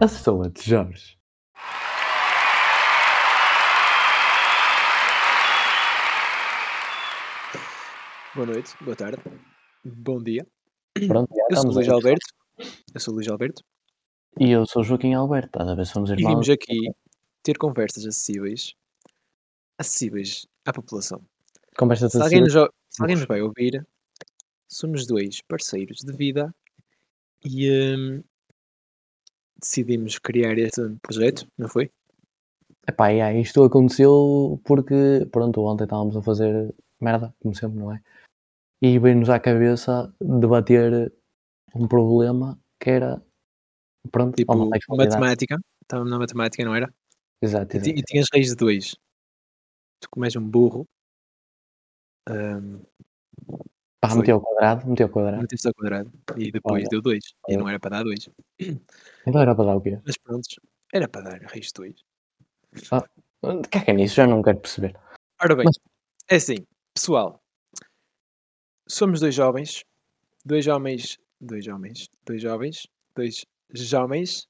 A pessoa de Jorge. Boa noite, boa tarde, bom dia. Pronto, já Eu sou Luís. Alberto. Eu sou o Luís Alberto. E eu sou o Joaquim Alberto, estás a ver somos E irmãos. vimos aqui ter conversas acessíveis, acessíveis à população. Conversas Se alguém, assim. nos, se alguém nos vai ouvir, somos dois parceiros de vida e hum, decidimos criar este projeto, não foi? Epá, yeah, isto aconteceu porque, pronto, ontem estávamos a fazer merda, como sempre, não é? E veio-nos à cabeça debater um problema que era, pronto, Tipo, matemática. Estávamos na matemática, não era? Exato, E, exato. e tinhas raiz de 2. Tu como és um burro, hum, Pá, meteu ao quadrado, meteu ao quadrado. meteste ao quadrado e depois Olha, deu 2. E não era para dar 2. Então era para dar o quê? Mas pronto, era para dar raiz de 2. Caga nisso, já não quero perceber. Ora bem, Mas- é assim, pessoal. Somos dois jovens, dois homens, dois homens, dois jovens, dois jovens,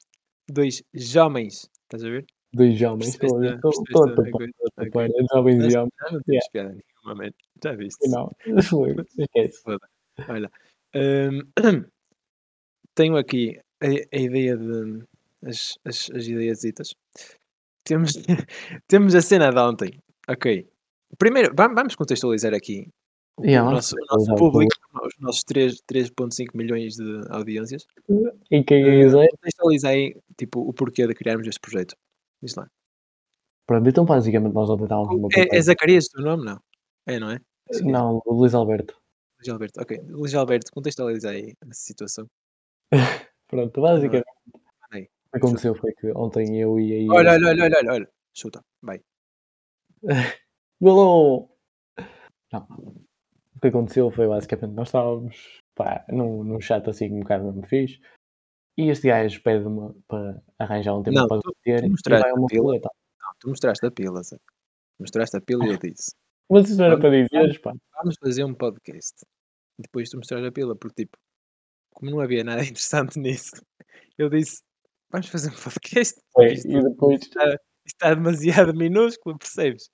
dois jovens. Estás a ver? Dois homens, estou a ver, jovens e homens. já não tens piada nenhuma, man. Já viste? Não, esquece. Olha, hum, tenho aqui a, a ideia de as, as, as ideiasitas. Temos, temos a cena de ontem. Ok. Primeiro, vam- vamos contextualizar aqui Yeah, o, vamos nosso, o nosso público, os nossos 3 3.5 milhões de audiências. E quem Eh, quiser, contextualiza aí tipo, o porquê de criarmos este projeto. Diz lá. pronto, então basicamente nós ontem estávamos numa É, é conversa. Zacarias o teu nome? Não. É, não é? Sim, Não, o Luís Alberto. Luís Alberto. Ok. Luís Alberto, contextualiza aí a situação. Pronto, basicamente Aí. o que aconteceu foi que ontem eu e aí. Olha, olha, olha, olha, olha, olha. Chuta. Vai. Golou! Não. O que aconteceu foi basicamente nós estávamos pá, num, num chat assim um bocado mesmo fixe e este gajo pede-me para arranjar um tempo Não, para tu- debater tu e mostraste vai a uma. Não, tu mostraste a pila, Zé. Mostraste a pila e eu disse: Mas isso não era Vamos- para dizeres, pá. vamos fazer um podcast. E depois tu mostraste a pila, porque tipo, como não havia nada interessante nisso, eu disse: vamos fazer um podcast. Isto, e depois, está, está demasiado minúsculo, percebes?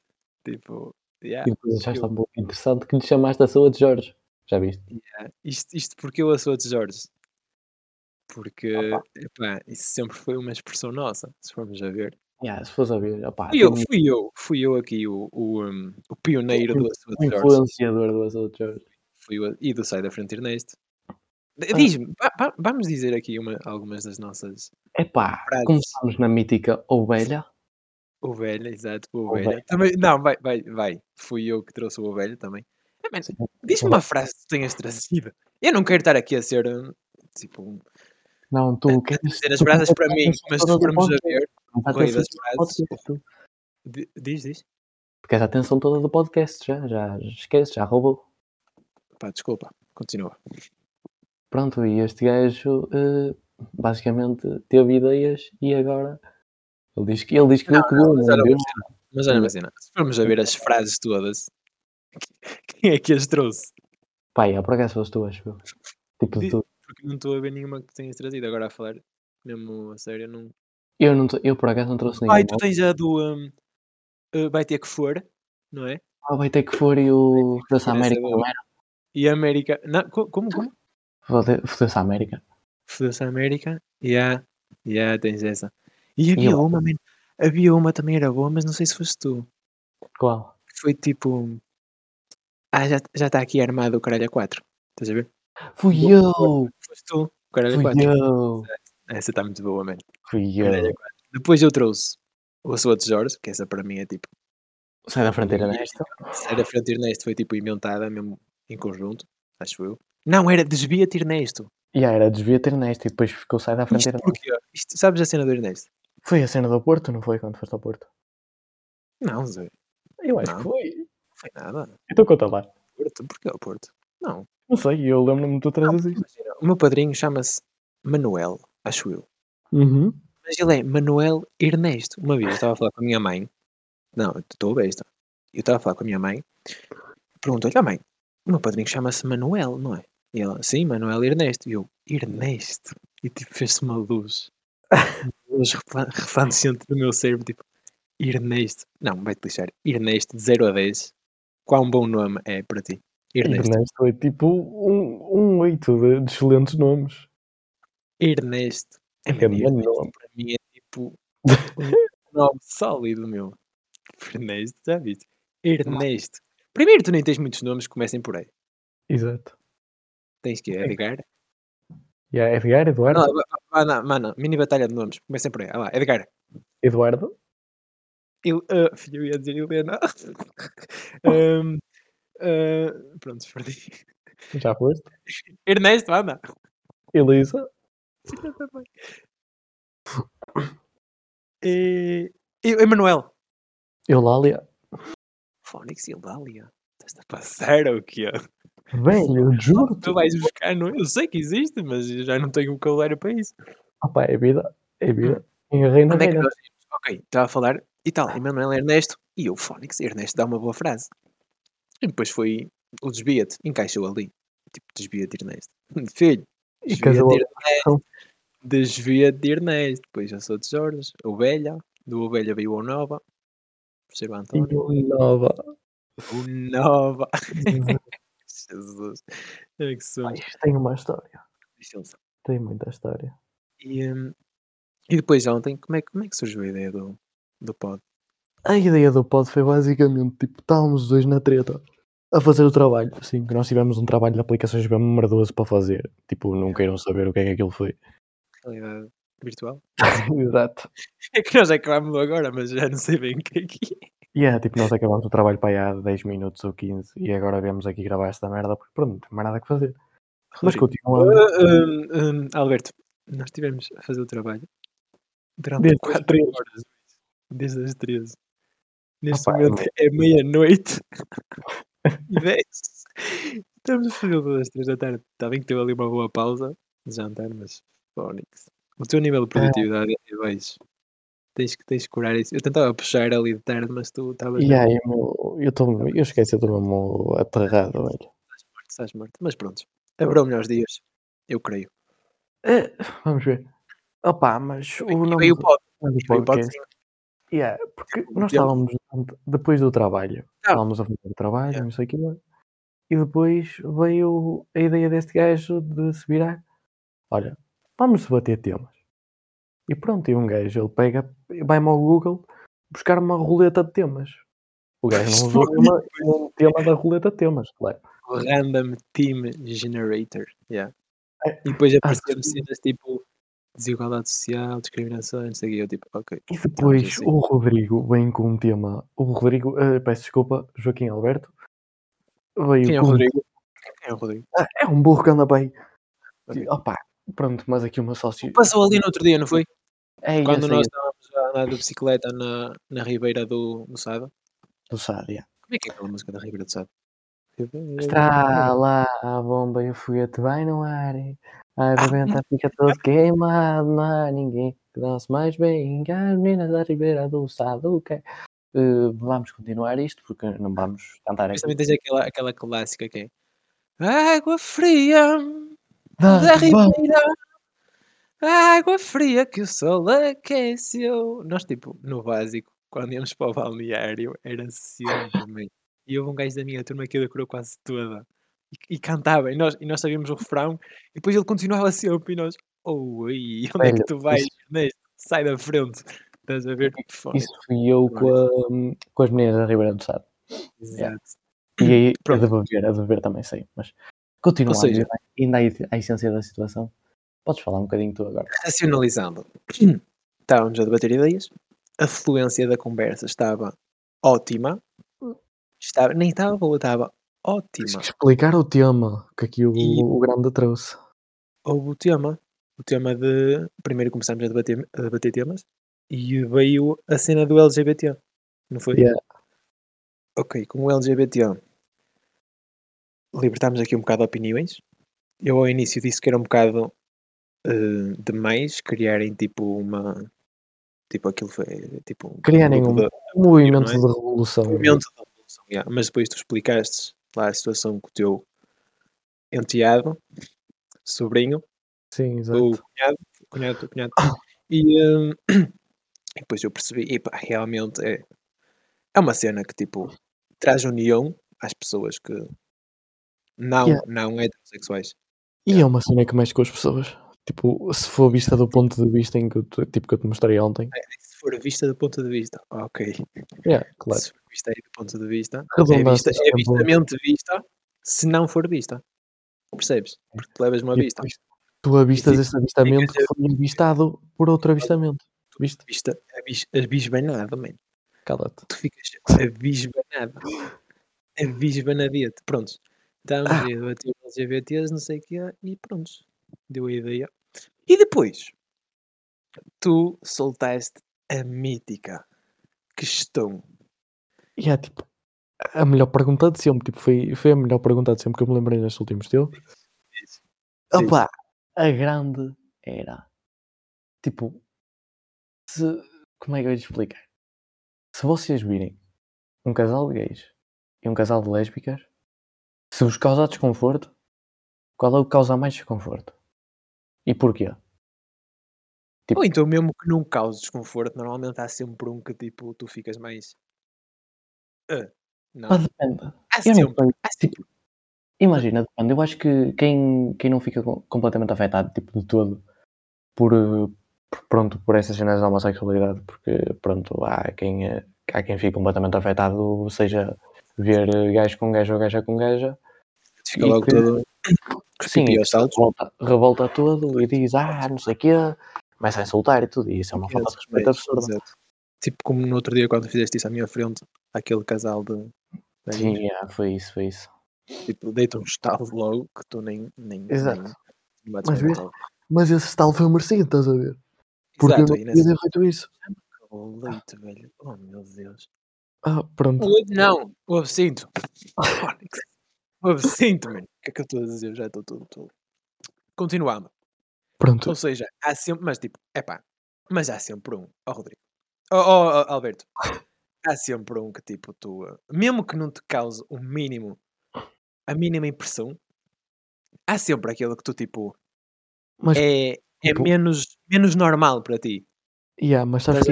Tipo, yeah, e depois achaste eu- um pouco interessante que lhe chamaste a sua de Jorge. Já viste? yeah. Isto, isto porque eu a sou de Jorge. Porque, Opa. epá, isso sempre foi uma expressão nossa, se formos a ver. Yeah, se fosse a ver, opá, Fui eu, fui eu, fui eu aqui o, o, um, o pioneiro do um Jorge. influenciador do de Jorge. Fui eu, e do Sai da Frente Ernesto. Ah. Diz-me, va- va- vamos dizer aqui uma, algumas das nossas. Epá, Frases. começamos na mítica Ovelha. Ovelha, exato, o Ovelha. Ovelha. Também, não, vai, vai, vai. Fui eu que trouxe o Ovelha também. Sim. Diz-me uma frase que tu tenhas trazido. Eu não quero estar aqui a ser um, tipo um- Não, tu queres dizer as tu frases para mim, mas se formos a ver, o diz, diz. Queres a atenção toda do podcast, já, já esquece, já roubou. Pá, desculpa, continua. Pronto, e este gajo eh, basicamente teve ideias e agora ele diz que ele diz que viu que viu, mas não Mas olha, cena, se formos a ver as frases todas, quem é que as trouxe? Pá, é, por acaso foste tu, acho eu. Tipo de Di- tu. Porque não estou a ver nenhuma que tenhas trazido. Agora a falar, mesmo a sério, não. Eu, não, tô- eu por acaso não trouxe nenhum. Ai, tu tens a do. um, uh, vai ter que for, não é? Ah, vai ter que for e o Foda-se é América, não era? E a América. Não, co- como? Como? Foda- Foda-se América. Foda-se a América. Yeah, yeah, tens essa. E havia eu? uma, man, havia uma também era boa, mas não sei se foste tu. Qual? Foi tipo. Ah, já está tá aqui armado o caralho a 4. Estás a ver? Fui Boa, eu! Foste tu, o caralho a Fui 4. eu! Essa está muito boa, mano. Fui eu! 4. Depois eu trouxe o Sua de Jorge, que essa para mim é tipo. Sai da fronteira desta. Era frente Ernesto, foi tipo inventada mesmo em conjunto, acho eu. Não, era desvia-te Ernesto. E yeah, era desvia ter nesta e depois ficou sai da Isto fronteira. porquê? Isto, sabes a cena do Ernesto? Foi a cena do Porto, não foi? Quando foste ao Porto? Não, Zé. Eu acho Não. que foi. Não foi nada. Então conta lá. Porto, porquê o Porto? Não. Não sei, eu lembro-me de tu Não, trazes isto. imagina, o meu padrinho chama-se Manuel, acho eu. Uhum. Mas ele é Manuel Ernesto. Uma vez eu estava a falar com a minha mãe. Não, estou a besta. Eu estava a falar com a minha mãe. Perguntou-lhe, ah mãe, o meu padrinho chama-se Manuel, não é? E ela, sim, Manuel Ernesto. E eu, Ernesto? E tipo, fez-se uma luz. Refla- resplandecente no meu cérebro, tipo, Ernesto. Não, vai-te lixar. Ernesto, de 0 a 10. Quão bom nome é para ti? Ernesto. Ernesto é tipo um, um oito de, de excelentes nomes. Ernesto. É É Ernesto nome. para mim é tipo um nome sólido, meu. Ernesto, já viste? Ernesto. Primeiro, tu nem tens muitos nomes que comecem por aí. Exato. Tens que Sim. Edgar. E há Edgar, Eduardo, Não, vá- não, mano, mini batalha de nomes. Comecem por aí. Ah lá, Edgar. Eduardo, Il, ah, filho, eu ia dizer Helena. Ahm, ah, pronto, perdi. já foste. Ernesto, anda. Elisa. E, Emanuel. Eulália, Fónix e Eudália. Estás a passar ou o quê? Velho, juro-te. Tu vais buscar, não? Eu sei que existe, mas eu já não tenho vocabulário para isso. Opa, é vida, é vida. Em reina, é que nós? Ok, estava a falar e tal, Emanuel Ernesto e eu, Fónix. Ernesto dá uma boa frase. E depois foi o desvia-te, encaixou ali. Tipo, desvia-te, Ernesto. Filho, desvia-te, a expressão. desvia-te, Ernesto. Depois já sou de Jorge, ovelha. Do ovelha veio o Nova. Percebo António. E nova. O Nova. Jesus. É que isto tem uma história. licença. Tem muita história. E, hum, e depois ontem, como é, que- como é que surgiu a ideia do, do pod? A ideia do pod foi basicamente, tipo, estávamos os dois na treta a fazer o trabalho. Assim, que nós tivemos um trabalho de aplicações bem merdoso para fazer. Tipo, não queiram saber o que é que aquilo foi. Realidade virtual? Exato. É que nós acabámos agora, mas já não sei bem o que é que é. E é, tipo, nós acabamos o trabalho para aí há 10 minutos ou 15 e agora viemos aqui gravar esta merda porque pronto, não tem mais nada que fazer. Mas Rodrigo. continuando. Ah, hum, hum, Alberto, nós estivemos a fazer o trabalho durante Desde as 4 três. horas. Desde as 13. Neste Opa, momento é meia-noite e 10. Estamos a fazer das 3 da tarde. Está bem que teve ali uma boa pausa de jantar, mas Fónix. O teu nível de produtividade é baixo. Tens que, tens que curar isso. Eu tentava puxar ali de tarde, mas tu estavas E aí, meu, eu, tô, eu esqueci, eu estou mesmo aterrado, velho. morto, estás morto. Mas pronto, haverão melhores dias. Eu creio. É, vamos ver. Opa, mas o E nome veio o do- pod. do e veio o podcast podzinho. Yeah, porque nós estávamos depois do trabalho, Ah. estávamos a fazer o trabalho, Yeah. não sei o que e depois veio a ideia deste gajo de se virar. Olha, vamos debater temas. E pronto, e um gajo ele pega, vai-me ao Google buscar uma roleta de temas. O gajo não usou uma, um tema da roleta de temas, claro. Random Team Generator. Yeah. É. E depois apareceram sim. cenas tipo desigualdade social, discriminação, não sei o quê. Eu tipo, ok. E depois assim. o Rodrigo vem com um tema. O Rodrigo, eh, peço desculpa, Joaquim Alberto, veio Quem é o com Rodrigo? Quem é o Rodrigo? Ah, é um burro que anda bem. Ok. Opa, pronto, mas aqui uma sócio. Passou ali no outro dia, não foi? É Quando esse nós estávamos a andar de bicicleta na, na Ribeira do, do Sado. do Sádia. Como é que é aquela música da Ribeira do Sado? Está lá a bomba e o foguete vai no ar. A rebenta fica todo queimado, não há ninguém que dança mais bem as meninas da Ribeira do Sado. ok? Eh, vamos continuar isto porque não vamos cantar Mas aqui. também tens aquela, aquela clássica que é Água fria Da da Ribeira. Ribeira Água fria que o sol aqueceu. Nós, tipo, no básico, quando íamos para o balneário, era sempre. E houve um gajo da minha turma que decorou quase toda. E, e cantava, e nós, e nós sabíamos o refrão, e depois ele continuava sempre, e nós, oh, ui, onde é que tu vais, isso-? Sai da frente. Estás a ver? Fone. Isso fui eu com, a- com as meninas da Ribeira do Sado. Exato. E aí, a Pronto. de beber, a de beber também sei. Mas continuando, seja- ainda à essência da situação, podes falar um bocadinho tu agora. Racionalizando. Estávamos a debater ideias, a fluência da conversa estava ótima. Estava, nem estava boa, estava Tens ótima. que explicar o tema que aqui o, E- o grande trouxe. Houve o tema. O tema de. Primeiro começámos a debater, a debater temas e veio a cena do LGBT. Não foi? Yeah. Ok, com o LGBT. Libertarmos aqui um bocado de opiniões. Eu ao início disse que era um bocado uh, demais criarem tipo uma. Tipo, aquilo foi tipo. Criarem um, de, um movimento é? de revolução. movimento de revolução, yeah. mas depois tu explicaste lá a situação com o teu enteado, sobrinho, Sim, exato. o cunhado, cunhado, cunhado. E, um, e depois eu percebi, e pá, realmente é, é uma cena que tipo traz união às pessoas que não, yeah. não heterossexuais. E é uma cena que mexe com as pessoas. Tipo, se for vista do ponto de vista em que eu, tipo, que eu te mostrei ontem. É, se for vista do ponto de vista, ok. Yeah, claro. Se for vista aí do ponto de vista, é, vista, é vistamente vista, se não for vista. Percebes? Porque tu levas uma vista. Tu avistas esse avistamento que foi avistado por outro avistamento. Viste? Vista, avisbanado, mano. Cala-te. Tu ficas avisbanado. Avisbanadete. Pronto. Estávamos ah. a debater LGBTs, não sei o que e pronto. Deu a ideia. E depois, tu soltaste a mítica questão. E é tipo, a melhor pergunta de sempre. Tipo, foi, foi a melhor pergunta de sempre que eu me lembrei nestes últimos tempos. Opa, a grande era. Tipo, se. Como é que eu ia explicar? Se vocês virem um casal de gays e um casal de lésbicas, se vos causa desconforto, qual é o que causa mais desconforto? E porquê? Tipo, Ou então, mesmo que não cause desconforto, normalmente há sempre um que tipo tu ficas mais. Uh, não. Mas depende. Há sempre. Não, há sempre. Tipo, imagina, depende. Eu acho que quem, quem não fica completamente afetado, tipo, de todo, por, por pronto, por essas cenas da homossexualidade, porque pronto, há quem, há quem fique completamente afetado, seja ver gajo com gajo ou gaja com gaja. Fica logo que, todo. Sim, revolta, revolta todo e diz, ah, não sei o quê, começa a insultar e tudo. E isso é uma falta de respeito absurda. Exato. Tipo como no outro dia quando fizeste isso à minha frente, aquele casal de. Sim, yeah, foi isso, foi isso. Tipo, deita um estalo logo que tu nem. nem Exato. Nem, mas, vês, mas esse estalo foi merecido, estás a ver? Porque Exato, eu não podia ter feito isso. O leite, velho. Oh meu Deus. Ah, pronto. Não, o absinto. o absinto, mano. O que é que eu estou a dizer? Eu já estou todo, todo. Continuando. Pronto. Ou seja, há sempre, mas tipo, é pá, mas há sempre um. Ó, oh, Rodrigo. Ó, oh, oh, Alberto. Há sempre um que tipo, tu, mesmo que não te cause o mínimo, a mínima impressão, há sempre aquele que tu tipo, mas, é, é tipo... é menos, menos normal para ti. Yeah, mas sabes?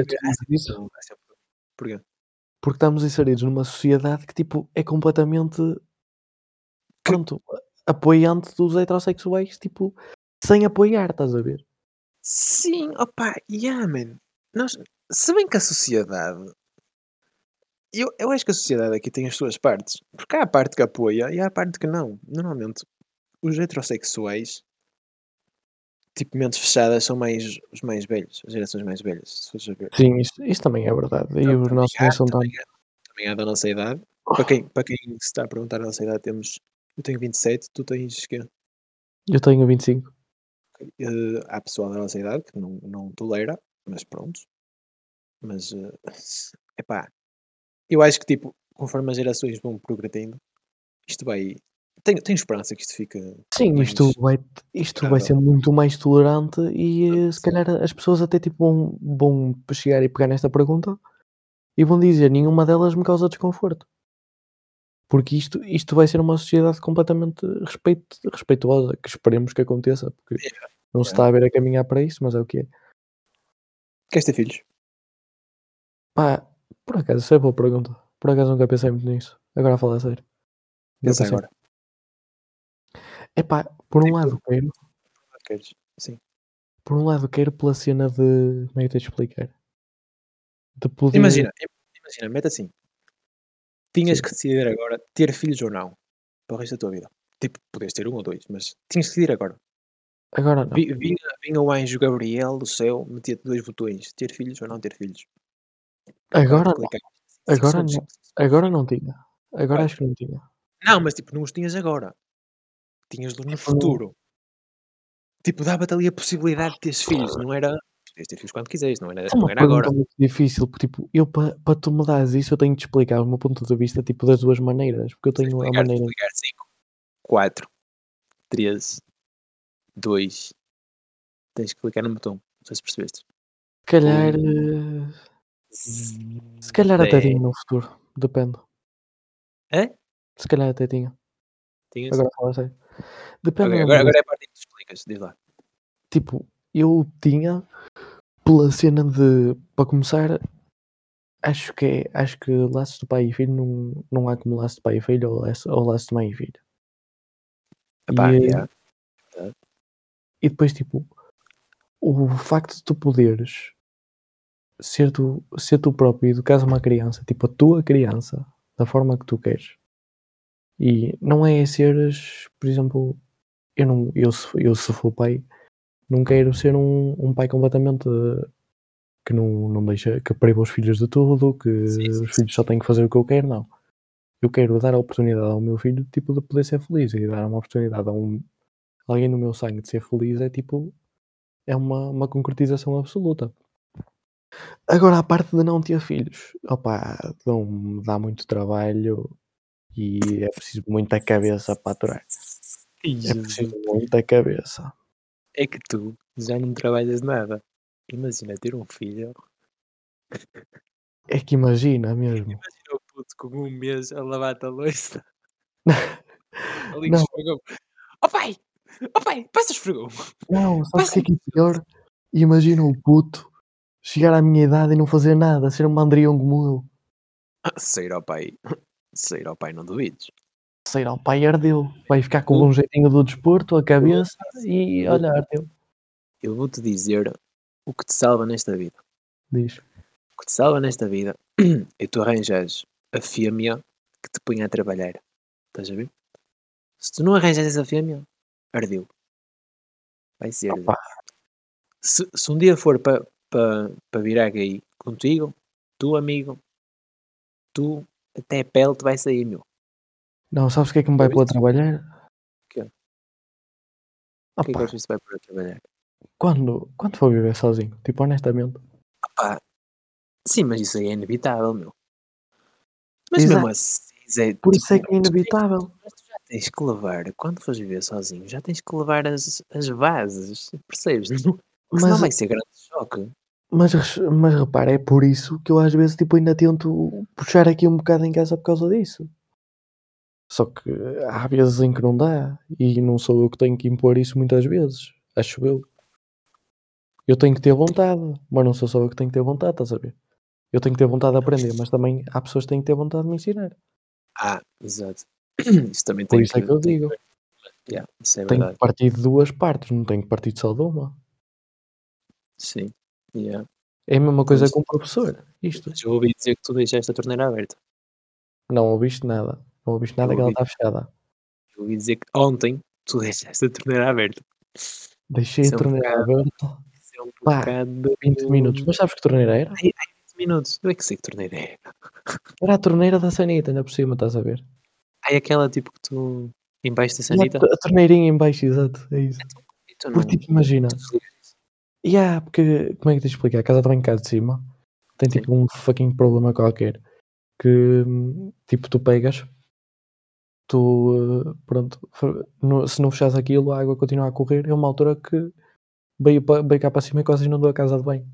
Porquê? Porque estamos inseridos numa sociedade que tipo é completamente pronto, apoiante dos heterossexuais, tipo, sem apoiar, estás a ver? Sim, opa, yeah, man. Nós, se bem que a sociedade eu, eu acho que a sociedade aqui tem as suas partes. Porque há a parte que apoia e há a parte que não. Normalmente, os heterossexuais, tipo, mentes fechadas, são mais os mais velhos, as gerações mais velhas. Sim, isso, isso também é verdade. E então, os nossos há, são também, há, também há da nossa idade. Para quem, para quem se está a perguntar a nossa idade, temos. Eu tenho 27, tu tens quê? Eu tenho 25. Uh, há pessoal da nossa idade que não, não tolera, mas pronto. Mas, uh, epá, eu acho que, tipo, conforme as gerações vão progredindo, isto vai tenho, tenho esperança que isto fique. Sim, isto, vai, isto vai ser muito mais tolerante e se calhar as pessoas até tipo vão, vão chegar e pegar nesta pergunta e vão dizer nenhuma delas me causa desconforto. Porque isto, isto vai ser uma sociedade completamente respeito, respeituosa, que esperemos que aconteça, porque yeah. não se está a ver a caminhar para isso, mas é o que é. Queres ter filhos? Pá, por acaso, isso é boa pergunta. Por acaso nunca pensei muito nisso. Agora a falar a sério. Pensa agora. Epá, por um lado quero. Queres? Sim. Por um lado quero pela cena de. Como é que eu te explicar? De poder... Imagina, imagina, mete assim. Tinhas Sim. que decidir agora ter filhos ou não. Para o resto da tua vida. Tipo, podes ter um ou dois, mas tinhas que decidir agora. Agora não. Vinha, vinha o anjo Gabriel do céu, metia-te dois botões: ter filhos ou não ter filhos. Agora não. Agora não. Agora não tinha. Agora acho que não tinha. Não, mas tipo, não os tinhas agora. Tinhas-los no futuro. Tipo, dava-te ali a possibilidade de teres filhos, não era. Podias ter filhos quando quiseres, não era, É uma não era agora. muito difícil, porque tipo, eu para pa tu me dares isso, eu tenho de explicar o meu ponto de vista tipo das duas maneiras, porque eu tenho a Explicar, maneira explicar cinco. 4, 3, 2. Tens que clicar no botão. Não sei se percebeste. Se calhar. eh, Se calhar até tinha no futuro. Depende. É? Se calhar até tinha. Tinhas? Agora fala a sério. Depende Ok, mesmo agora, agora é a parte que tu explicas. Diz lá. Tipo, eu tinha pela cena de. Para começar, acho que é. Acho que laços de pai e filho não, não há como laço de pai e filho ou laço, ou laço de mãe e filho. Epá, e, yeah. e depois, tipo, o facto de tu poderes ser tu, ser tu próprio e educares uma criança, tipo, a tua criança, da forma que tu queres. E não é seres, por exemplo, eu, não, eu, se, eu se for pai, não quero ser um, um pai completamente eh, que não, não deixa, que priva os filhos de tudo, que Sim, sim, os filhos só têm que fazer o que eu quero, não. Eu quero dar a oportunidade ao meu filho, tipo, de poder ser feliz e dar uma oportunidade a um, alguém no meu sangue de ser feliz é tipo, é uma, uma concretização absoluta. Agora, a parte de não ter filhos, opá, dão- dá muito trabalho e é preciso muita cabeça para aturar. É preciso muita cabeça. É que tu já não trabalhas nada. Imagina ter um filho. É que imagina mesmo. Imagina o puto com um mês a lavar-te a louça. Ali que esfregou. Ó pai! Ó pai! Passa esfregou! Não, sabes o que é que é pior? Imagina o puto chegar à minha idade e não fazer nada, ser um mandrião como eu. Sair ao pai. Sair ao pai, não duvides. Sei lá, o pai ardeu. Vai ficar com um jeitinho do desporto, a cabeça e olha, ardeu. Eu vou-te dizer o que te salva nesta vida. Diz. O que te salva nesta vida é tu arranjares a fêmea que te punha a trabalhar. Estás a ver? Se tu não arranjas essa fêmea, ardeu. Vai ser. Se, se um dia for para pa, pa virar gay contigo, tu amigo, tu até a pele te vai sair, meu. Não, sabes o que é que me vai pôr a trabalhar? Quê? O que é que achas que vai pôr a trabalhar? quando, quando for viver sozinho, tipo, honestamente. Sim, mas isso aí é inevitável, meu. Mas Exato. mesmo assim, Por isso é tipo, que é inevitável. Mas tu já tens que levar, quando fores viver sozinho, já tens que levar as, as bases, percebes? Não, senão Mas, vai ser grande choque. mas, mas repara, é por isso que eu às vezes tipo, ainda tento puxar aqui um bocado em casa por causa disso. Só que há vezes em que não dá e não sou eu que tenho que impor isso muitas vezes, acho eu. Eu tenho que ter vontade, mas não sou só eu que tenho que ter vontade, estás a ver? Eu tenho que ter vontade de aprender, mas também há pessoas que têm que ter vontade de me ensinar. Ah, exato. Isso também Por tem isso é que eu tem digo. Yeah, isso é Tenho verdade. que partir de duas partes, não tenho que partir só de uma. Sim. Yeah. É a mesma coisa com o professor. Isto. Mas eu ouvi dizer que tu deixaste a torneira aberta. Não ouviste nada. Não ouviste nada Eu que ela está fechada. Eu ouvi dizer que ontem tu deixaste a torneira aberta. Deixei Isso é a um torneira bocado- aberta Isso é um Pá, bocado. 20 minutos. Mas sabes que torneira era? 20 minutos. Eu é que sei que torneira é. Era a torneira da Sanita, ainda por cima, estás a ver? Ai, aquela tipo que tu embaixo da sanita. A, a torneirinha em baixo, exato. É isso. E tu não- Porque tipo, imagina. E há, porque, como é que te explicar? A casa de banho cá de cima tem Sim. tipo um fucking problema qualquer. Que hum, tipo, tu pegas, tu eh, pronto, se não fechares aquilo, a água continua a correr. É uma altura que veio, pa- veio cá para cima e quase inundou a casa de banho.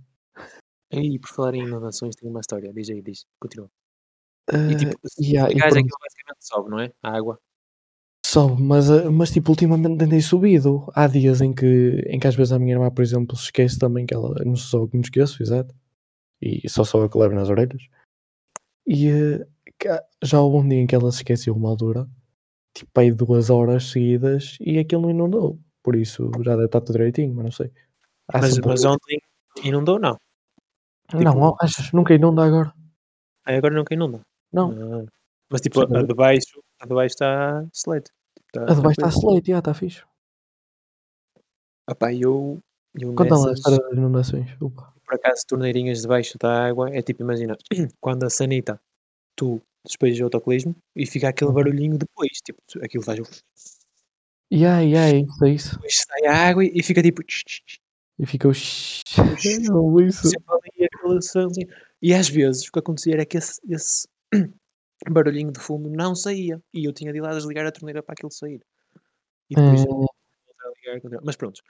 Aí, por falar em inundações, tem uma história. Diz aí, diz. Continua. E Eh, tipo, se e há- e desligares pronto. aquilo basicamente sobe, não é? A água. Sobe, mas, eh, mas tipo, ultimamente tem subido. Há dias em que, em que às vezes a minha irmã, por exemplo, se esquece também que ela, não sou eu que me esqueço, exato. E só sou eu que levo nas orelhas. E eh, já houve um dia em que ela se esqueceu uma altura, tipo aí duas horas seguidas, e aquilo não inundou. Por isso já deve estar tudo direitinho, mas não sei. Há Mas, mas ontem inundou, não. Não, tipo- achas? Nunca inunda agora? Aí agora nunca inunda. Não. Ah. Mas tipo, Sim. a de baixo, a de baixo está slate. Tá A de baixo está slate, já está fixe. Epá, eu, eu Conta lá a nessas, história das inundações. Opa. por acaso, torneirinhas debaixo da água, é tipo, imagina, quando a sanita, tu despejas o autocolismo e fica aquele Uhum. barulhinho depois, tipo, aquilo faz o... E e aí, isso é isso. Depois sai a água e fica tipo... E fica o Não, isso. ali aquele sonzinho. E às vezes o que acontecia era que esse, esse barulhinho de fundo não saía. E eu tinha de ir lá desligar a torneira para aquilo sair. E depois Hum. ligar. continuar. Mas pronto.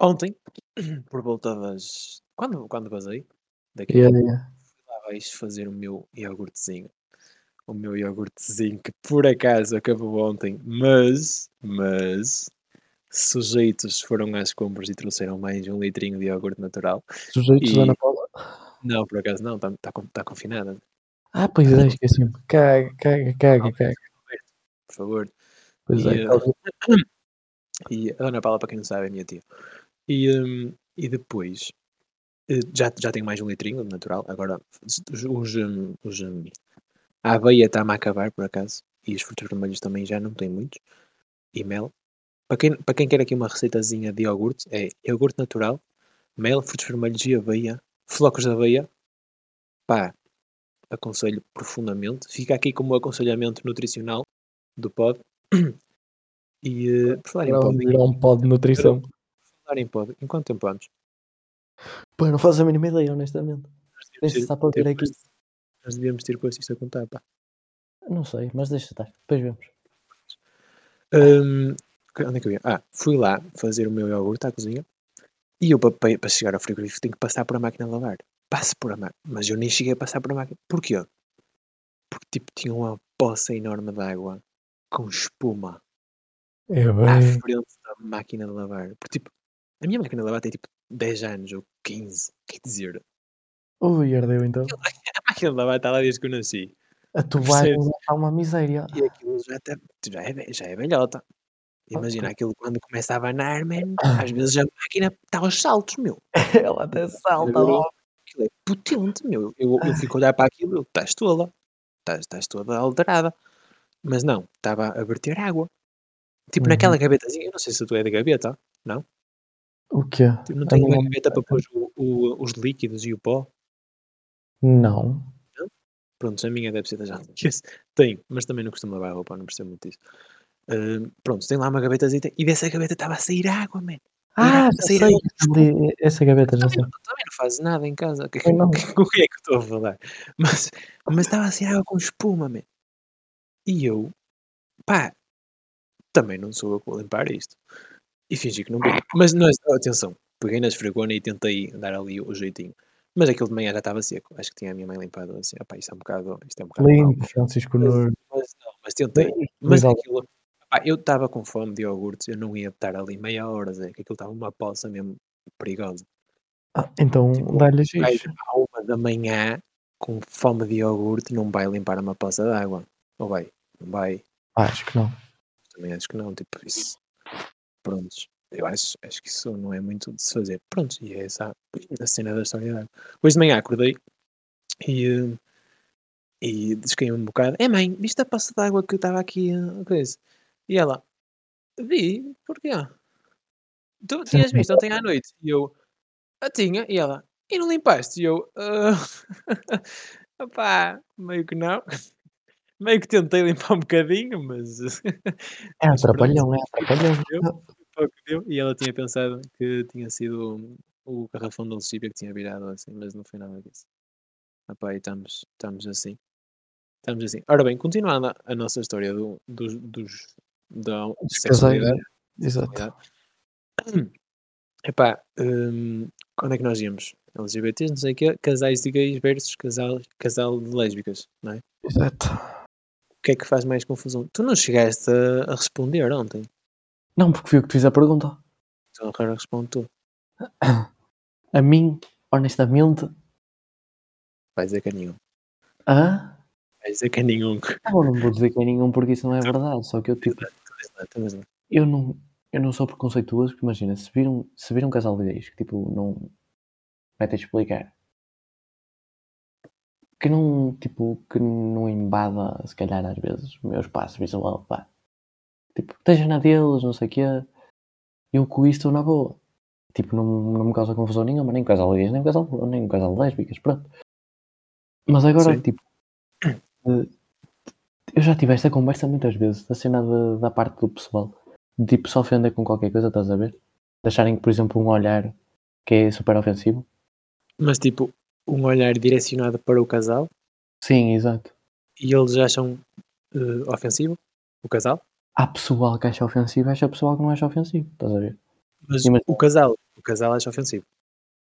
Ontem, por volta das. Quando, quando basei, daqui Yeah, yeah. lá vais fazer o meu iogurtezinho. O meu iogurtezinho que por acaso acabou ontem, mas, mas, sujeitos foram às compras e trouxeram mais um litrinho de iogurte natural. Sujeitos E- Ana Paula. Não, por acaso não, está tá, con- tá confinada, Ah, pois é, esqueci-me. Caga, caga, caga, caga. por favor. Pois E, é, eh, E a Dona Paula, para quem não sabe, é minha tia. E, hum, e depois, eh, já, já tenho mais um litrinho de natural. Agora, os, os, hum, os, hum, a aveia está-me a acabar, por acaso. E os frutos vermelhos também já não tem muitos. E mel. Para quem, para quem quer aqui uma receitazinha de iogurte, é iogurte natural, mel, frutos vermelhos e aveia, flocos de aveia. Pá, aconselho profundamente. Fica aqui como aconselhamento nutricional do pod. E eh, por falar em pod, vamos virar um pod de nutrição. por falar em pod, em quanto tempo vamos? Pô, eu não faço a mínima ideia, honestamente. Nem se está para ver aqui. Nós devíamos ter posto isto a contar, pá. Não sei, mas deixa estar. Depois vemos. Hum, onde é que eu ia? Ah, fui lá fazer o meu iogurte à cozinha e eu, para, para- chegar ao frigorífico, tenho que passar por a máquina de lavar. Passo por a máquina, mas eu nem cheguei a passar por a máquina. Porquê? Porque, tipo, tinha uma poça enorme de água com espuma É à bem. frente da máquina de lavar. Porque, tipo, a minha máquina de lavar tem, tipo, 10 anos ou 15. Quer dizer, Ui, ardeu então. A máquina de lavar está lá desde que eu nasci. A toalha Percebes? está uma miséria. E aquilo já, tá, já, é, já é velhota. Imagina aquilo quando começa a abanar, man. Às vezes a máquina está aos saltos, meu. Ela até salta lá. Aquilo é potente, meu. Eu, eu fico a olhar para aquilo, eu, estás toda. Estás, estás toda alterada. Mas não, estava a verter água. Tipo Uhum. naquela gavetazinha, eu não sei se tu é de gaveta, não? O quê? Tipo, não tem uma gaveta para pôr o- o- os líquidos e o pó? Não. Pronto, a minha deve ser da já. Tem, mas também não costumo lavar a roupa, não percebo muito disso. Ahm, pronto, tem lá uma gavetazita e dessa gaveta estava a sair água, man. Ah, a sei. água essa gaveta já Também, sei. não- também não fazes nada em casa. Que, não. que- com o que é que eu estou a falar? Mas, mas estava a sair água com espuma, man. E eu, pá, também não sou eu que vou limpar isto. E fingi que não vi. Mas não, é- atenção, peguei na esfregona e tentei dar ali o jeitinho. Mas aquilo de manhã já estava seco. Acho que tinha a minha mãe limpado assim. Opá, isto é um bocado, isto é um bocado. Limpo, Francisco Mas, Nuno. mas não, mas tentei. Mas aquilo, eu estava com fome de iogurtes, eu não ia estar ali meia hora, Zé, que aquilo estava uma poça mesmo perigosa. Ah, então Tipo, dá-lhe gajo xixi. à uma da manhã com fome de iogurte não vai limpar uma poça de água. Ou vai? Não vai. Acho que não. Também acho que não. Tipo, isso. Prontos. Eu acho, acho que isso não é muito de se fazer. Pronto, e é essa a cena da água. Hoje de manhã acordei e, e descaí-me um bocado. É mãe, viste a poça de água que estava aqui? eh, Coisa? E ela, vi, porquê? Tu tinhas visto ontem à noite? E eu, a tinha. E ela, e não limpaste? E eu, ah, opá, meio que não. Meio que tentei limpar um bocadinho, mas. É atrapalhão, é atrapalhão. Foi o que deu. E ela tinha pensado que tinha sido o garrafão de lexívia que tinha virado assim, mas não foi nada disso. Opá, e estamos, estamos assim. Estamos assim. Ora bem, continuando a, a nossa história do, dos, dos, da sexualidade. Exato. sexualidade. Epá, hum, quando é que nós íamos? LGBTs, não sei o quê, casais de gays versus casal, casal de lésbicas, não é? Exato. O que é que faz mais confusão? Tu não chegaste a, a responder ontem. Não, porque fui eu que te fiz a pergunta. Então agora responde tu. A mim, honestamente, Vai dizer que é nenhum. ah, Vai dizer que é nenhum. eu não vou dizer que é nenhum porque isso não é verdade. Só que eu tipo, Talvez não. eu não, eu não sou preconceituoso, porque imagina, se vir um, se vir um casal de gays que tipo não vai ter de explicar que não, tipo, que não invada, se calhar às vezes, o meu espaço visual, pá. Tipo, esteja na deles, não sei o quê. Eu com isto estou na boa. Tipo, não, não me causa confusão nenhuma, nem casal de gays, nem um casal, nem casal de lésbicas, pronto. Mas agora, Sim. tipo, eh, eu já tive esta conversa muitas vezes, da cena da, da parte do pessoal. De, tipo, se ofender com qualquer coisa, estás a ver? De acharem que, por exemplo, um olhar que é super ofensivo. Mas tipo, um olhar direcionado para o casal Sim, exato. e eles acham eh, ofensivo o casal? Há pessoal que acha ofensivo, acha pessoal que não acha ofensivo, estás a ver? Mas Imagina. o casal, o casal acha ofensivo.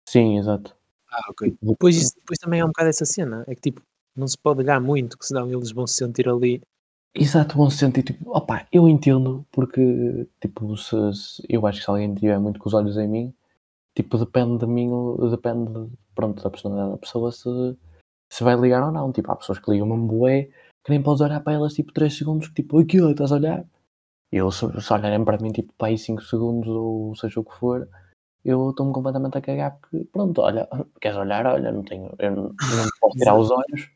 Sim, exato. Ah, ok. Depois, isso, depois também é um bocado essa cena. É que tipo, não se pode olhar muito, que senão eles vão se sentir ali. Exato, bom sentir, tipo, opá, eu entendo, porque, tipo, se, se- eu acho que se alguém tiver muito com os olhos em mim, tipo, depende de mim, depende, pronto, da personalidade da pessoa, se, se vai ligar ou não. Tipo, há pessoas que ligam mesmo bué, que nem podes olhar para elas, tipo, 3 segundos, tipo, aquilo, estás a olhar? Eu, se, se olharem para mim, tipo, para aí 5 segundos, ou seja o que for, eu estou-me completamente a cagar, porque, pronto, olha, queres olhar, olha, não tenho, eu não, eu não posso tirar os olhos,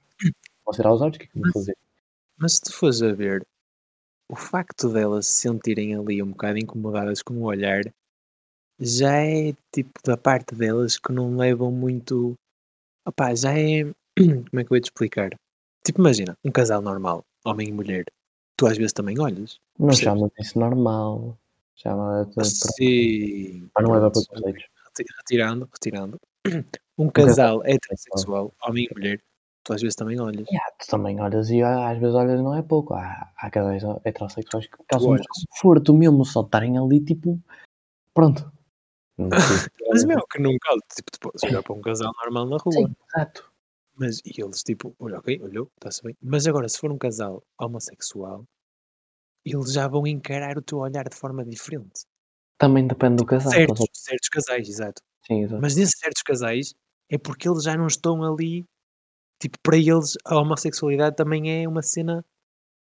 posso tirar os olhos, o que é que eu vou fazer? Mas se tu fores a ver, o facto delas se sentirem ali um bocado incomodadas com o olhar já é tipo da parte delas que não levam muito. Opá, já é. Como é que eu ia te explicar? Tipo, imagina, um casal normal, homem e mulher. Tu às vezes também olhas. Não chamas isso normal. Chama Sim. para não levar reti- Retirando, retirando. Um casal heterossexual, homem e mulher, tu às vezes também olhas. Yeah, tu também olhas e ah, às vezes olhas não é pouco. Há, há casais heterossexuais que causam olhas. desconforto mesmo só estarem ali, tipo, pronto. Mas mesmo que nunca, tipo, tu podes olhar para um casal normal na rua. Sim, exato. Mas e eles tipo, olha, ok, olhou, está-se bem. Mas agora, se for um casal homossexual, eles já vão encarar o teu olhar de forma diferente. Também depende do casal. certos, certos casais, exato. Sim, exato. Mas nesses certos casais é porque eles já não estão ali. Tipo, para eles a homossexualidade também é uma cena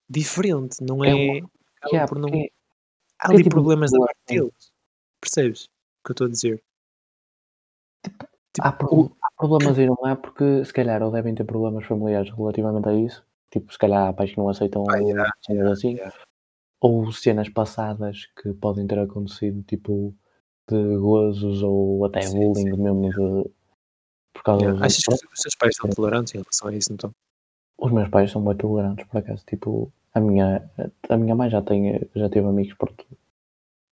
diferente, não É é. uma- Yeah, não, porque há é ali tipo problemas da parte deles. Percebes o que eu estou a dizer? Tipo, há, pro- há problemas e não há, porque se calhar ou devem ter problemas familiares relativamente a isso. Tipo, se calhar há pais que não aceitam Ah, yeah, cenas assim. yeah. ou cenas passadas que podem ter acontecido, tipo de gozos ou até Sim, bullying mesmo de por causa Yeah. Achas que os seus pais são tolerantes em relação a isso, então? os meus pais são muito tolerantes por acaso tipo a minha a minha mãe já tem já teve amigos por tudo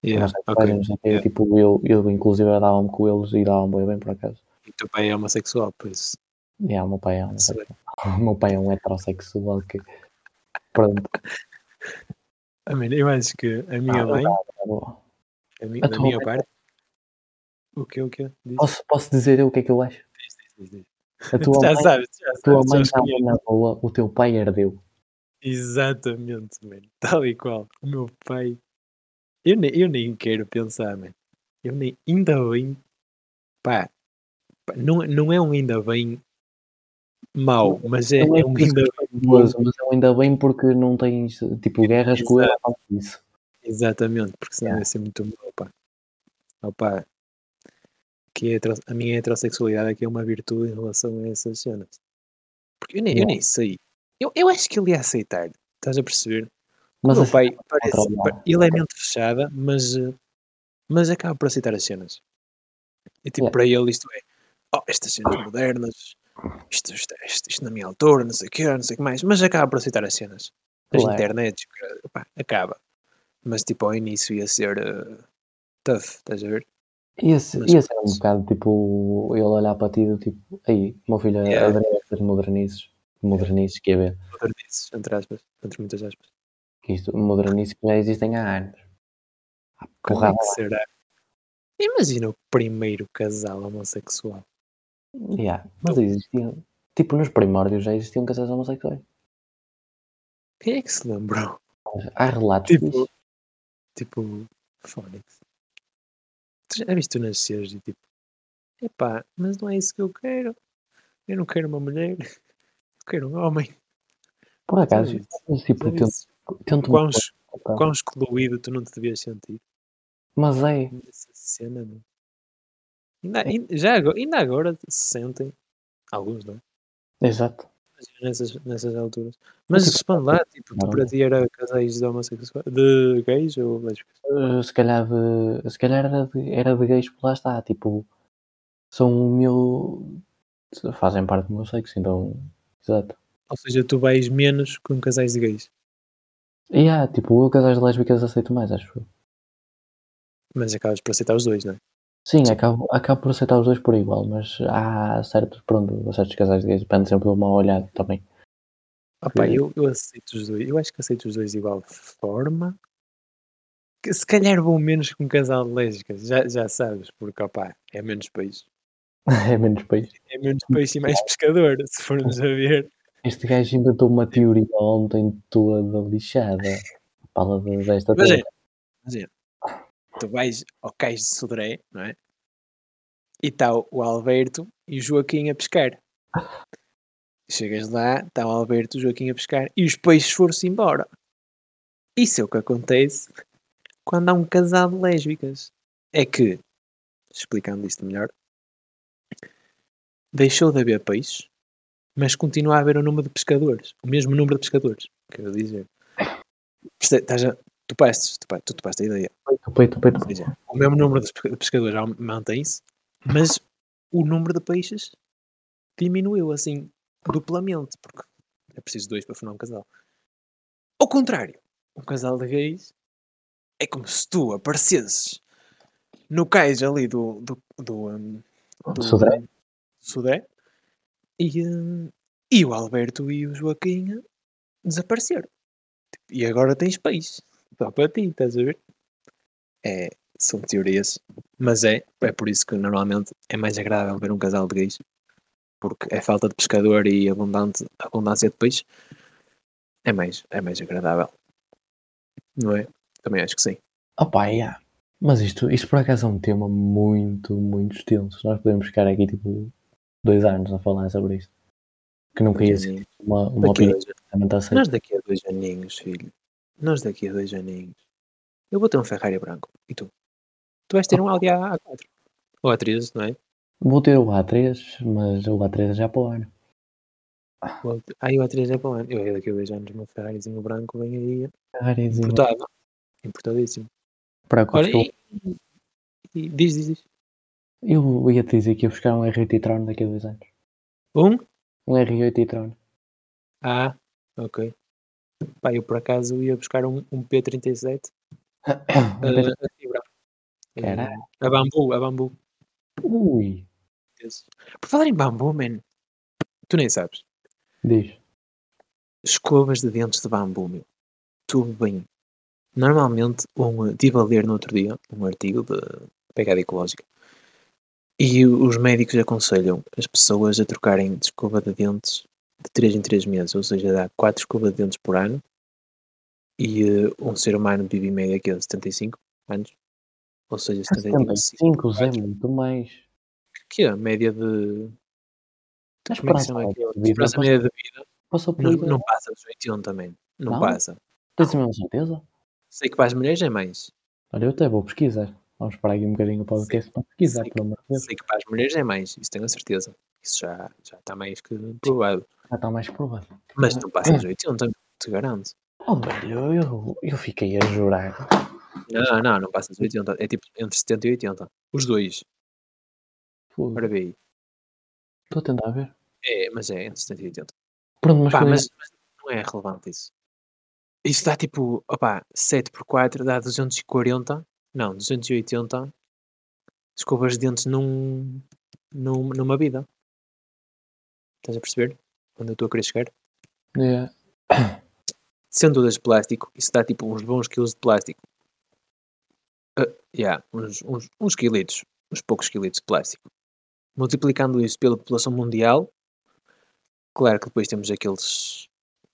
Yeah, não sei, ok. pais, não sei o quê, yeah. tipo eu, eu inclusive dava-me com eles e dava-me bem, bem por acaso E o teu pai é homossexual, por isso. e o meu pai é um Sei. o meu pai é um heterossexual que pronto mean, eu acho que a minha Ah, mãe, a mi- da minha parte. O que, o que? Posso, posso dizer eu o que é que eu acho diz, diz, diz. a tua já mãe, sabes, já a tua sabes. mãe estava na rua o teu pai herdeu Exatamente, mano. Tal e qual. O meu pai. Eu nem, eu nem quero pensar, mano. Eu nem. Ainda bem. Pá. Não, não é um ainda bem mau, mas é, é é um isso ainda é perigoso, mas eu ainda bem porque não tens tipo guerras com Exato. causa disso. Exatamente, porque senão Yeah. ia ser muito mau, pá. Opa, que é a minha heterossexualidade aqui é uma virtude em relação a essas cenas. Porque eu nem, eu nem sei. Eu, eu acho que ele ia aceitar, estás a perceber? Mas o meu assim, pai parece, ele é mente fechada, mas, eh, mas acaba por aceitar as cenas. E tipo, Yeah. para ele isto é, oh, estas cenas modernas, isto, isto, isto, isto na minha altura, não sei o que, não sei o que mais, mas acaba por aceitar as cenas. As Claro. internets, pá, acaba. Mas tipo, ao início ia ser eh, tough, estás a ver? ia ser, ia ser um bocado tipo ele olhar para ti do tipo, aí, meu filho Yeah. estas modernices, modernices que é ver, Modernices, entre aspas, entre muitas aspas. que isto, modernices que já existem há anos. Há Como é que será? Imagina o primeiro casal homossexual. Yeah, Mas existiam, tipo nos primórdios já existiam casais homossexuais. Quem é que se lembrou? Há relatos Tipo, disso. tipo, Fónix. Tu já viste tu nasceres e tipo, epá, mas não é isso que eu quero. Eu não quero uma mulher, eu quero um homem. Por acaso, mas, tipo, tento, tento Quão, quão excluído tu não te devias sentir mas é, nessa cena, não? Ainda, ainda- já agora, ainda agora se sentem, alguns, não é? exato. nessas, nessas alturas. Mas tipo, responde lá, tipo, tu para ti era casais de homossexuais, de gays ou lésbicas? Uh, se calhar de, se calhar era de, era de gays, porque lá está, tipo, são o meu, fazem parte do meu sexo, então, exato. Ou seja, tu vais menos com casais de gays, E há, tipo, eu casais de lésbicas aceito mais, acho eu. mas acabas por aceitar os dois, não é? Sim, acabo, acabo por aceitar os dois por igual, mas há certos, pronto, certos casais de gays, depende sempre do mau olhado também. Que- eu, eu aceito os dois. Eu acho que aceito os dois de igual forma. Que se calhar vou menos que um casal de lésbicas, já, já sabes, porque é menos peixe. É menos peixe. É menos peixe e mais pescador, se formos a ver. Este gajo inventou uma teoria ontem toda lixada. Fala de- desta Imagina, teoria. imagina, tu vais ao cais de Sodré, não é? E está o Alberto e o Joaquim a pescar. Chegas lá, está o Alberto e o Joaquim a pescar e os peixes foram-se embora. Isso é o que acontece quando há um casal de lésbicas. É que, explicando isto melhor, deixou de haver peixes, mas continua a haver o número de pescadores. O mesmo número de pescadores, quero dizer. Estás a- tu passes, tu, pa- tu topaste a ideia. Peito, peito. Ou seja, o mesmo número de pesca- de pescadores mantém-se, mas o número de peixes diminuiu assim duplamente, porque é preciso dois para formar um casal. Ao contrário, um casal de gays é como se tu aparecesses no cais ali do, do, do, um, do Sodré? um, Sodré, e, um, e o Alberto e o Joaquim desapareceram. E agora tens peixe. Só para ti, estás a ver? É, são teorias, mas é, é por isso que normalmente é mais agradável ver um casal de gays, porque é falta de pescador e abundante, abundância de peixe, é mais, é mais agradável, não é? Também acho que sim. Opa, yeah. Mas isto, isto por acaso é um tema muito, muito extenso. Nós podemos ficar aqui tipo dois anos a falar sobre isto. Que nunca ia ser uma, uma Daqui a opinião nós daqui a dois aninhos, filho, nós daqui a dois aninhos, eu vou ter um Ferrari branco, e tu? Tu vais ter um Audi A- A4, ou A13, não é? Vou ter o A3, mas o A3 é já para o ano. Ah, e o A3 é para o ano. Eu daqui a dois anos, o meu Ferrarizinho branco vem aí, Ferrarizinho. importado, importadíssimo. Para Olha, e, e, diz, diz, diz. Eu ia te dizer que ia buscar um R8 e-tron daqui a dois anos. Um? Um R8 e-tron. Ah, ok. Pá, eu por acaso ia buscar um, um P37 Um uh, a fibra. Caralho. Eh, a bambu, a bambu. Ui. Por falar em bambu, man, tu nem sabes. diz. Escovas de dentes de bambu, meu. Tudo bem. Normalmente, um, estive a ler no outro dia um artigo de pegada ecológica e os médicos aconselham as pessoas a trocarem de escova de dentes de 3 em 3 meses, ou seja, dá 4 escovas de dentes por ano e eh, um ser humano vive em média aqui 75 anos, ou seja, 75 75, Zé, muito mais. que é a média de A como é que chama aquilo? de Esperança média de vida passou por não, não passa dos 80 também, não, Não? passa. Tens a mesma certeza? Sei que para as mulheres é mais, Olha, eu até vou pesquisar. Vamos parar aqui um bocadinho o podcast para pesquisar, pelo amor de sei que para as mulheres é mais, isso tenho a certeza. Isso já, já está mais que provado. Já está mais provado. Mas não passa dos 80, te garanto. Oh, velho, eu, eu fiquei a jurar. Não, não, não passa dos 80. É tipo entre 70 e 80. Os dois. Fogo. Ora bem. Estou a tentar ver. É, mas é entre 70 e 80. Pronto, mas, Pá, quando- mas, mas não é relevante isso. Isso dá tipo, opá, 7 por 4 dá 240. Não, 280 escovas de dentes num, num, numa vida. Estás a perceber? Onde eu estou a querer chegar? É, Sendo todas de plástico, isso dá tipo uns bons quilos de plástico. Ah, yeah, uns, uns, uns quilitos, uns poucos quilitos de plástico. Multiplicando isso pela população mundial, claro que depois temos aqueles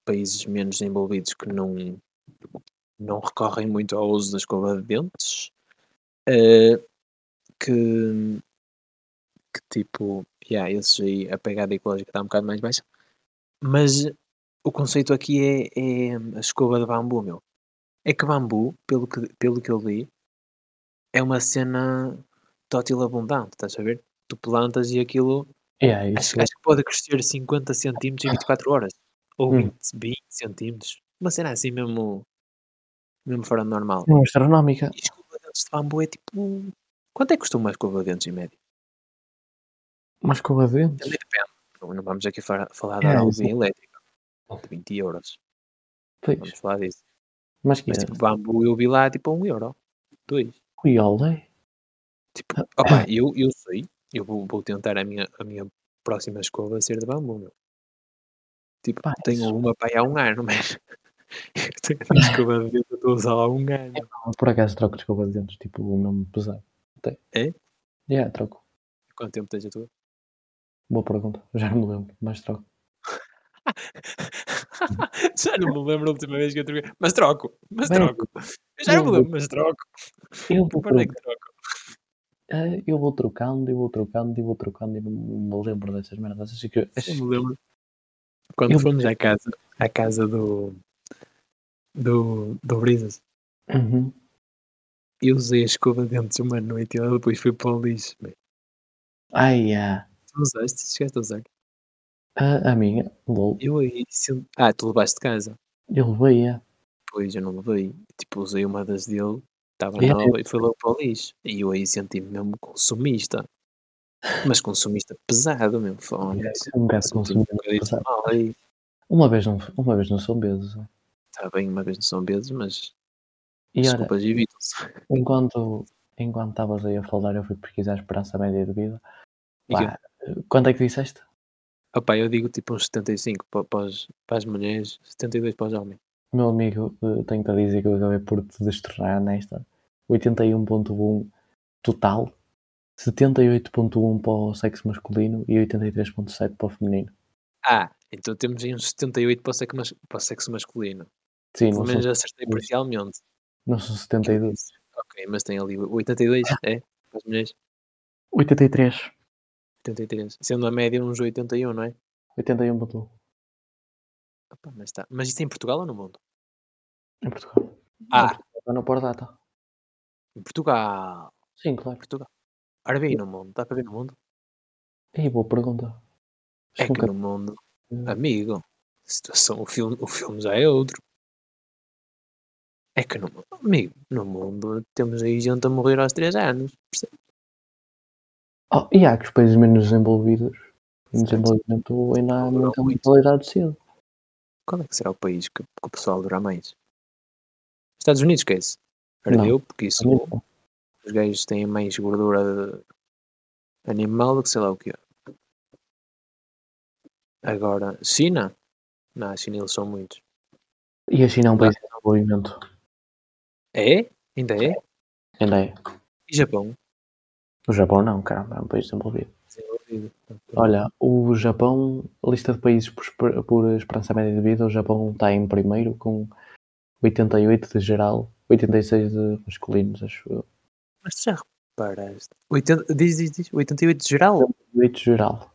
países menos desenvolvidos que não, não recorrem muito ao uso da escova de dentes, ah, que, que tipo, yeah, esses aí a pegada ecológica está um bocado mais baixa, mas o conceito aqui é, é a escova de bambu, meu. É que bambu, pelo que, pelo que eu li, é uma cena tótil abundante, estás a ver? Tu plantas e aquilo é acho, acho que pode crescer 50 centímetros em 24 horas. Ou Hum. 20, 20 centímetros. Uma cena assim mesmo, mesmo fora do normal. Uma astronómica. E escova de dentes de bambu é tipo... Quanto é que custa uma escova de dentes em média? Uma escova de dentes. Também depende. Não, não vamos aqui falar, falar É, da elétrica. De 20 euros. Pois. Vamos falar disso. Mas que Mas é? tipo, bambu eu vi lá tipo a 1 euro. 2. Ui, olé. Tipo, opa, eu, eu sei, eu vou, vou tentar a minha, a minha próxima escova ser de bambu, meu. Tipo, Pá, tenho isso- uma pai há um ano, mas eu tenho uma escova de estou a usar há um ano. Eu, por acaso troco de escova de dentes, tipo, o mesmo pesado. Até. É? Yeah, troco. Quanto tempo tens a tua? Boa pergunta. Já não me lembro, mas troco. já não me lembro a última vez que eu troquei. Mas troco, mas Bem, troco. Eu já não me eu- lembro, mas troco. Eu vou, Quando é que troco? eh, eu vou trocando e vou trocando e vou trocando e não me lembro dessas merdas. Acho que, Eu me lembro. Quando Eu- fomos à casa, à casa do. Do. do Brisas, Uhum. eu usei a escova de dentes uma noite e ela depois foi para o lixo. bem. Ai, ah, Tu usaste? Chegaste a usar? a, a minha, lol, Eu aí. Ah, tu levaste de casa. eu levei-a. Pois eu não levei. Tipo, usei uma das dele, estava Yeah. nova e foi logo para o lixo. E eu aí senti-me mesmo consumista. Mas consumista pesado mesmo. Fone. Um gajo Senti-me um pesado. mal aí. Uma vez não, uma vez não são vezes. Está bem, uma vez não são vezes, mas E desculpas evitam-se. enquanto enquanto estavas aí a falar, eu fui pesquisar a esperança média de vida. Pá, quanto é que disseste? Opa, eu digo tipo uns 75 para, as, para as mulheres, 72 para os homens. Meu amigo, eh, tenho-te a dizer que eu acabei por te destornar nesta. 81.1 total, 78.1 para o sexo masculino e 83.7 para o feminino. Ah, então temos aí uns 78 para o sexo, mas- para o sexo masculino. Sim, Pelo menos acertei parcialmente. não são 72. Ok, mas tem ali 82, é? Para as mulheres, 83. 83. Sendo a média uns 81, não é? 81.1 Opa, mas, tá. mas isto é em Portugal ou no mundo? em Portugal. Ah, Está no por data. em Portugal. Sim, claro. Portugal. Ora bem, no mundo. Dá para ver no mundo? E boa pergunta. É que Nunca- no mundo, Hum. amigo, a situação, o filme, o filme já é outro. É que no mundo, amigo, no mundo temos aí gente a morrer aos 3 anos. percebe? Oh, e há que os países menos desenvolvidos, em desenvolvimento, ainda há muita muito. mortalidade cedo. Qual é que será o país que, que o pessoal dura mais? Estados Unidos, que é isso? Não. Ardeu, porque isso Muito. os gajos têm mais gordura de animal do que sei lá o que é. Agora, China? Não, a China eles são muitos. E a China é um país em desenvolvimento. É? Ainda é? Ainda é. E Japão? O Japão não, caramba, é um país desenvolvido. Desenvolvido. Olha, o Japão, lista de países por, por esperança média de vida, o Japão está em primeiro com 88 de geral, 86 de masculinos, acho eu. Mas já reparaste? 80, diz, diz, diz. 88 de geral? 88 de geral,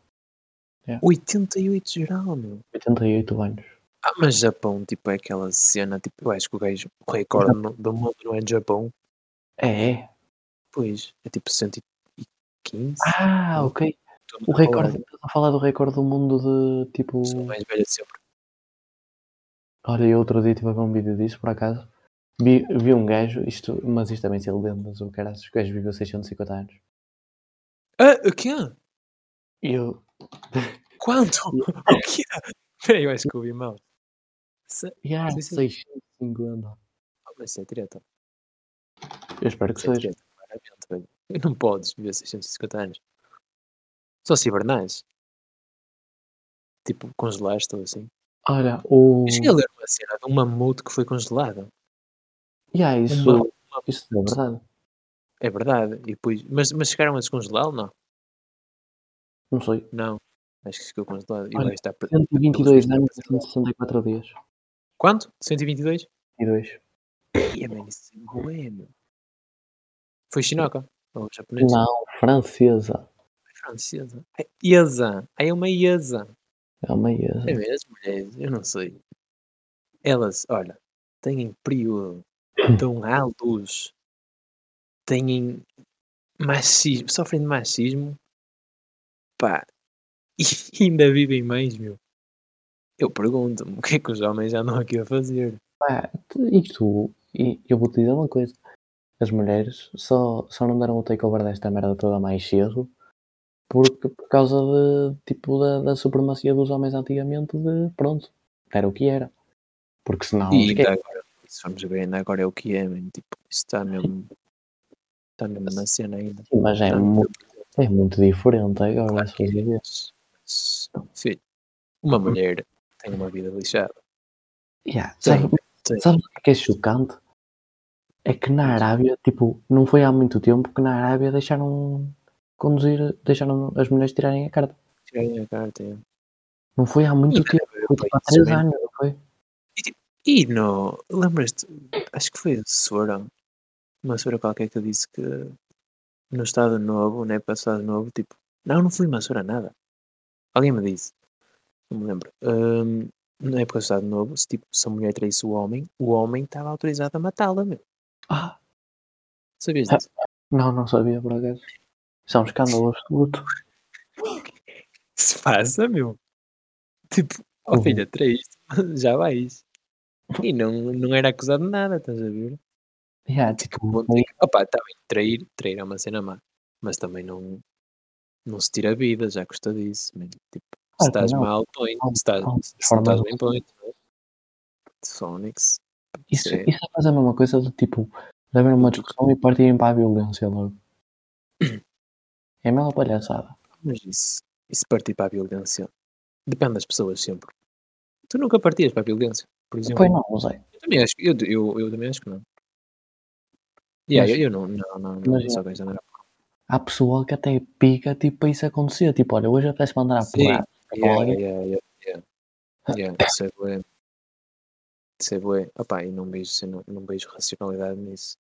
88 de geral, meu. 88 anos. Ah, mas Japão, tipo, é aquela cena, tipo, eu acho que o gajo, o recorde no- do mundo não é de Japão. É, é. Pois, é tipo 115. Ah, ok. O recorde, estás a falar do recorde do mundo de tipo. Sou mais velho de sempre. Olha, eu outro dia tive a ver um vídeo disso, por acaso. Vi, vi um gajo, isto, mas isto também se lendas, o cara, o gajo viveu 650 anos. Ah, o quê? Eu, Quanto? O quê? Peraí, eu acho que ouvi mal. Se... yeah, Sim, sim. 650. Ah, mas isso é treta. Eu espero que Isso é seja. treta. Não podes viver 650 anos. Só se hibernais. Tipo, congelaste ou assim. Olha, o. Eu cheguei a ler uma cena de um mamute que foi congelado. Yeah, isso, Uma- isso é verdade. É verdade. E depois... mas, mas chegaram a descongelá-lo? Não. Não sei. Não. Acho que ficou congelado. E Olha, está... pre- 122 pelos anos e 164 dias. Quanto? 122? 22. Ia, mano, isso é meu. Foi chinoca? Ou japonês? Não, francesa. Francesa. É Iesa. Aí é uma Iesa. É uma IESA. É as mulheres, eu não sei. Elas, olha, têm período, dão à luz, têm machismo, sofrem de machismo, pá, e ainda vivem mais, meu. Eu pergunto-me, o que é que os homens já andam aqui a fazer? Tu- isto, e eu vou-te dizer uma coisa. As mulheres só, só não deram o takeover desta merda toda mais cedo porque, por causa de, tipo, da, da supremacia dos homens antigamente de, pronto, era o que era. Porque senão, E ainda agora, se vamos ver, ainda agora é o que é, man. tipo, isso está mesmo, está mesmo na cena ainda. mas é, Está mu- mesmo- é muito diferente agora, Claro se é, filho, uma mulher Tenho uma vida lixada. Yeah. Sim, Sabe, sim. sabe o que é chocante? É que na Arábia, tipo, não foi há muito tempo que na Arábia deixaram conduzir, deixaram as mulheres tirarem a carta. Tirarem a carta. é. Não foi há muito E tempo, foi tipo há três né? anos, não foi? E no. Lembras-te? Acho que foi a Sora. Uma Sora qualquer que disse que no Estado Novo, na época do Estado Novo, tipo. Não, não foi uma Sora nada. Alguém me disse. Não me lembro. Hum, na época do Estado Novo, se, tipo, se a mulher traísse o homem, o homem estava autorizado a matá-la, meu. Ah, Sabias Ah. disso? não, não sabia por acaso. Isso é um escândalo absoluto. Se passa, meu. Tipo, ó Uhum. filha, traíste, já vais. E não, não era acusado de nada, estás a ver? Yeah, Tipo, tipo, ponto em que- Opa, está bem, trair, trair é uma cena má. Mas também não, não se tira a vida, já custa disso. man. Tipo, se Claro que estás não. mal, põe. Há- Se estás, se não estás bem, põe. não é? Phonics. isso, é- isso é quase a mesma coisa do tipo, de haver uma discussão e partirem para a violência logo. É a mesma palhaçada. Mas isso, isso partir para a violência depende das pessoas sempre. Tu nunca partias para a violência, por exemplo. Pois não, não sei. Eu também acho, que- eu, eu, eu também acho que não. Yeah, Mas- eu, eu não, não, não, não, mas não a até pica tipo, para isso acontecer. Tipo, olha, hoje apetece mandar a Sim. porrada. Yeah, Olha. Yeah, yeah, yeah. Yeah, isso é bué. Isso é bué. Opá, e não vejo, cena- não vejo racionalidade nisso.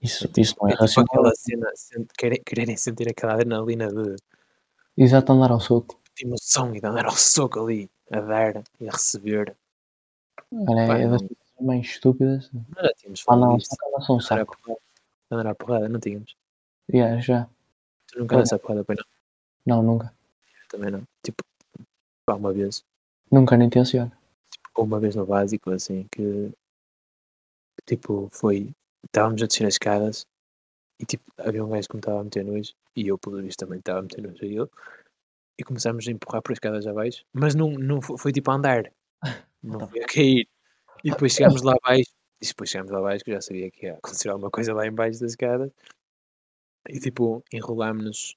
Isso, isso não é É tipo racional. aquela cena, sen- querem, quererem sentir aquela adrenalina de, Exato, andar ao soco. de emoção e de andar ao soco ali, a dar e a receber. Olha, é das não- coisas mais estúpidas. Nós já tínhamos Ah, não, falado disto. só que são um Andar à saco. porrada. Andar à porrada, não tínhamos. Yeah, já. Tu nunca andaste à porrada, pois não. Não, nunca. Eu também não. Tipo, pá, uma vez. Nunca nem tenciono. ou uma vez no básico, assim, que tipo, foi. Estávamos a descer as escadas e tipo, havia um gajo que me estava a meter nojo e eu, pelo visto, também estava a meter nojo a ele. E começámos a empurrar por escadas abaixo, mas não, não foi, foi tipo a andar, não foi a cair. E depois chegámos lá abaixo, e depois chegámos lá abaixo, que eu já sabia que ia acontecer alguma coisa lá embaixo das escadas. E tipo, enrolámos-nos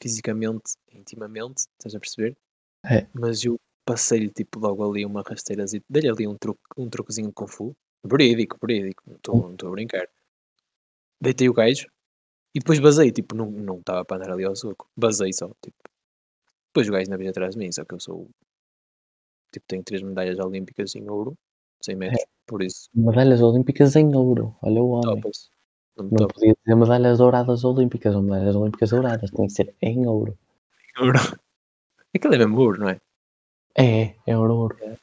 fisicamente, intimamente, estás a perceber? É. Mas eu passei-lhe tipo logo ali uma rasteira, dei-lhe ali um, truque, um truquezinho de Kung Fu, verídico, verídico, não estou não a brincar. Deitei o gajo e depois basei, tipo, não não estava para andar ali ao soco, basei só, tipo. Depois o gajo ainda veio atrás de mim, só que eu sou, tipo, tenho três medalhas olímpicas em ouro, 100 metros, por isso, Medalhas olímpicas em ouro. Olha o homem. topas. Não Não podia dizer medalhas douradas olímpicas ou medalhas olímpicas douradas. Tem que ser em ouro. Ouro. Aquilo é mesmo ouro, não é? É, é ouro, ouro. É.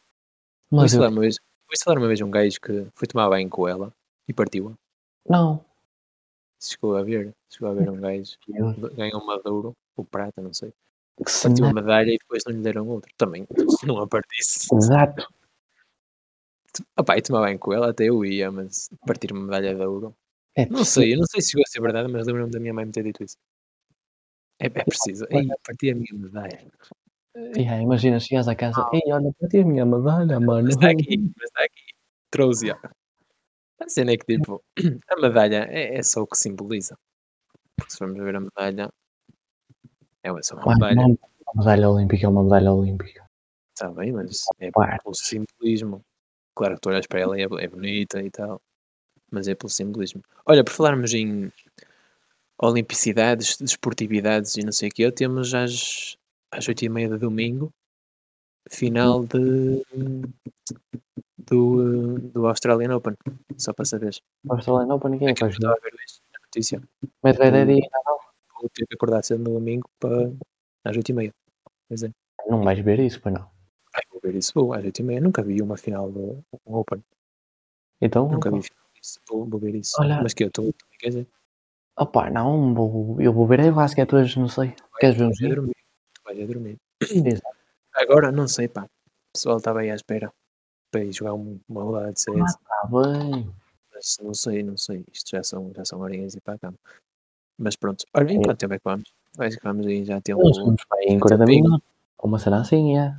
Mas eu, uma vez, falar uma vez um gajo que foi tomar banho com ela e partiu-a. não. Chegou a ver, chegou a ver um gajo Eu- ganhou uma de ouro, ou prata, não sei. Que Partiu uma medalha e depois não lhe deram outra. Também, não a partisse. Exato. Opa, e tomar bem com ela, até eu ia, mas partir uma medalha de ouro. É Não sei, eu não sei se chegou a ser verdade, mas lembro-me da minha mãe me ter dito isso. É, é preciso. Ei, parti a minha medalha. Yeah, imagina, chegas a casa, ei, olha, para ti a minha medalha, mano. Mas está aqui, mas está aqui. Trouxe-a. A cena é que, tipo, a medalha é, é só o que simboliza. Porque se formos ver a medalha, é só uma medalha. não, uma medalha olímpica é uma medalha olímpica. Está bem, mas é pelo simbolismo. Claro que tu olhas para ela e é, é bonita e tal, mas é pelo simbolismo. Olha, por falarmos em olimpicidades, desportividades e não sei o que, temos às, às 8 e meia de domingo, final de, do, do Australian Open, só para saberes. Australian Open ninguém É que a ver hoje na notícia. Medvedev e Nadal. Vou ter que acordar cedo no domingo para às 8 e meia. Pois é. Não vais ver isso, pois não. Ai, vou ver isso, vou às 8 e meia. Nunca vi uma final do Open. Então, Nunca vi final disso. Vou, vou ver isso. Olha- Mas que eu estou, quer dizer, opá, não, vou, eu vou ver aí basquete hoje, não sei. Queres ver um a jogo? dormir. Vais a dormir. Exato. Agora, não sei, pá. O pessoal estava aí à espera para ir jogar um- uma rodada de CS. Ah, bem. Mas não sei, não sei. Isto já são, já são horinhas e para a cama. Mas pronto. Olha, em quanto tempo é que vamos? Acho que vamos aí já ter um Nós vamos para em 40 tempinho. minutos. Uma cena assim, é.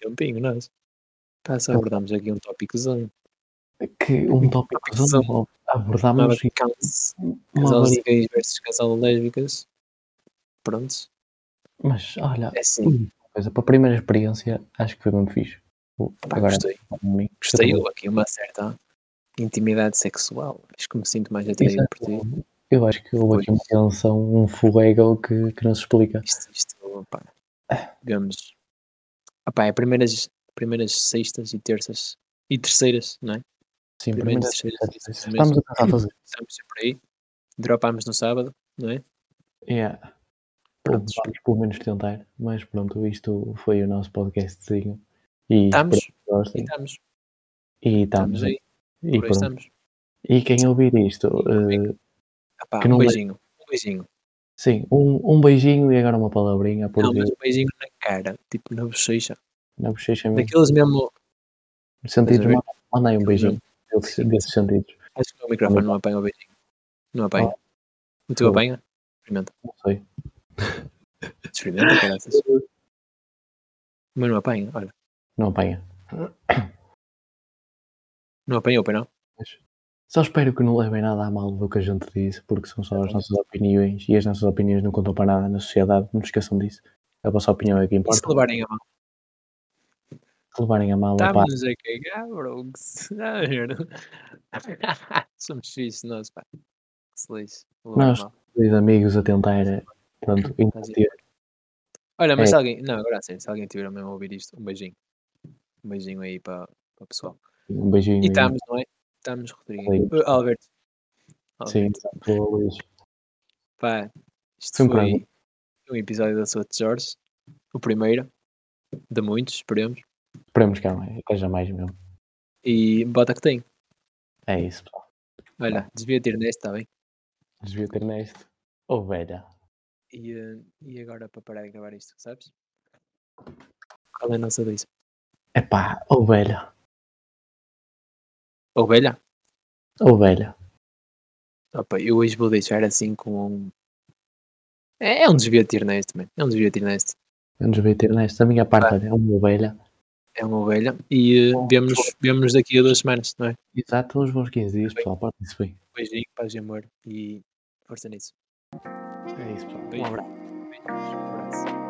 tempinho, nós. Pá, só abordamos aqui um tópicozão. Que um tópico Nada abordámos casal gays versus casal lésbicas. Pronto. Mas olha, É assim. uma coisa, para a primeira experiência, acho que foi mesmo fixe. Pá, Agora, gostei. mim, Gostei eu aqui uma certa intimidade sexual. Acho que me sinto mais atraído por ti. Eu acho que houve aqui uma tensão, um fuego que, que não se explica. Isto, isto pá, digamos. Opá, é primeiras, primeiras sextas e terças e terceiras, não é? Sim, primeiro, terceiro, estamos a tentar fazer. Estamos sempre aí. Dropámos no sábado, não é? Yeah. Prontos. Vamos pelo menos tentar, mas pronto, isto foi o nosso podcastzinho. E Estamos. E estamos. E Estamos estamos aí. E, Por pronto. estamos. e quem ouvir isto, eh, Epá, Que um beijinho. Um beijinho. sim, um, um beijinho e agora uma palavrinha, porque Não, mas um beijinho na cara, tipo na bochecha. na bochecha mesmo, Daqueles mesmo. a ver? manda- manda aí um beijinho desses, sentidos. Acho que o microfone não apanha o beijinho. Não apanha. O teu apanha? Experimenta. Não sei. Experimenta, caraças. Mas não apanha, olha. Não apanha. Não apanhou, pois não? Só espero que não levem nada a mal do que a gente disse, porque são só as nossas opiniões e as nossas opiniões não contam para nada na sociedade. Não se esqueçam disso. A vossa opinião é que E se importa. levarem a mão? Levarem a mal, opá, Estamos a cagar. Ah, merda. Somos fixos, nós, pá. A Nós- dois amigos a tentar, eh, pronto, entreter. Olha, mas É. se alguém. Não, agora sim, se alguém tiver mesmo a ouvir isto, um beijinho. Um beijinho aí para, para o pessoal. Um beijinho. E estamos, não é? Estamos, Rodrigo. Uh, Alberto. Sim, Alberto. pelo Luís. Pá, isto Foi um foi um episódio da sua Jorge. O primeiro. De muitos, esperemos. Esperemos que haja- mais mesmo. E bota que tem. É isso, pessoal. Olha, devia ter neste, está bem? Devia ter neste. Oh, velha. E, eh, e agora para parar de gravar isto, sabes? Qual é a nossa disso? Epá, velha. Ovelha? Oh, velha. Opa, eu hoje vou deixar assim com um. É, é um desvio de ter neste, man. É um desvio de ter neste. Eu não devia ter neste. Da minha parte, olha, é uma ovelha. É uma ovelha. E eh, vemos, vemos daqui a duas semanas, não é? Exato, uns bons 15 dias, pessoal. Portem-se bem. Beijinho, paz e amor. E força nisso. É isso, pessoal. Um Beijo. abraço. Beijos, um abraço.